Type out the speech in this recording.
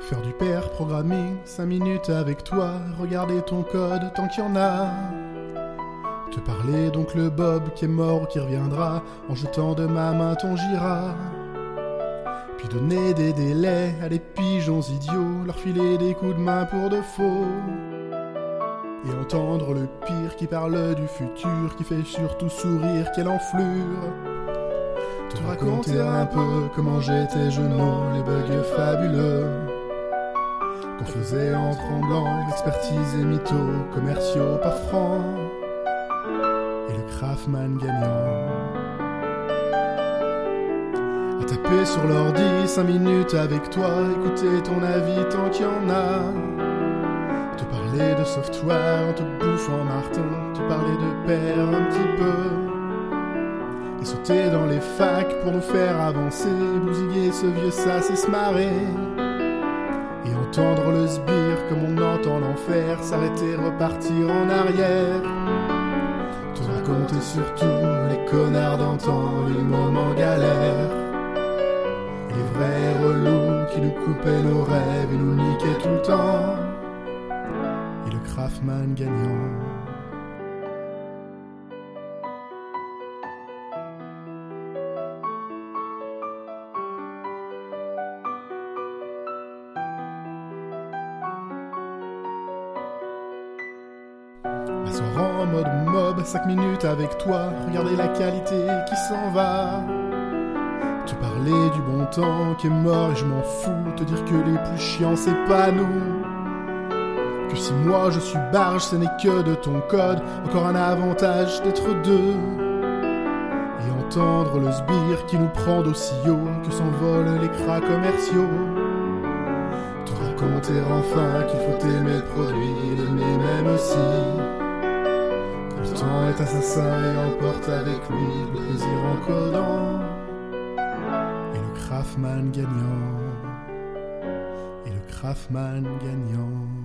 Faire du pair programming, 5 minutes avec toi, regarder ton code tant qu'il y en a. Te parler donc le Bob qui est mort ou qui reviendra, en jetant de ma main ton gira. Puis donner des délais à des pigeons idiots, leur filer des coups de main pour de faux. Et entendre le pire qui parle du futur, qui fait surtout sourire, quelle enflure. Te raconter un peu comment j'étais genou, les bugs fabuleux. Qu'on faisait en tremblant, expertise et mythos, commerciaux pas francs. Et le Craftman gagnant. À taper sur l'ordi 5 minutes avec toi, écouter ton avis tant qu'il y en a. Te parler de software en te bouffant Martin, te parler de père un petit peu. Et sauter dans les facs pour nous faire avancer, bousiller ce vieux sas et se marrer. Entendre le sbire comme on entend l'enfer, s'arrêter, repartir en arrière. Te raconter surtout les connards d'antan, les moments galères. Les vrais relous qui nous coupaient nos rêves et nous niquaient tout le temps. Et le Craftman gagnant. M'asseoir en mode mob, 5 minutes avec toi, regarder la qualité qui s'en va. Te parler du bon temps qui est mort et je m'en fous, te dire que les plus chiants c'est pas nous. Que si moi je suis barge, ce n'est que de ton code, encore un avantage d'être deux. Et entendre le sbire qui nous prend d'aussi haut que s'envolent les cras commerciaux. Te raconter enfin qu'il faut aimer le produit, l'aimer même aussi. Le temps est assassin et emporte avec lui le plaisir en codant. Et le Craftman gagnant. Et le Craftman gagnant.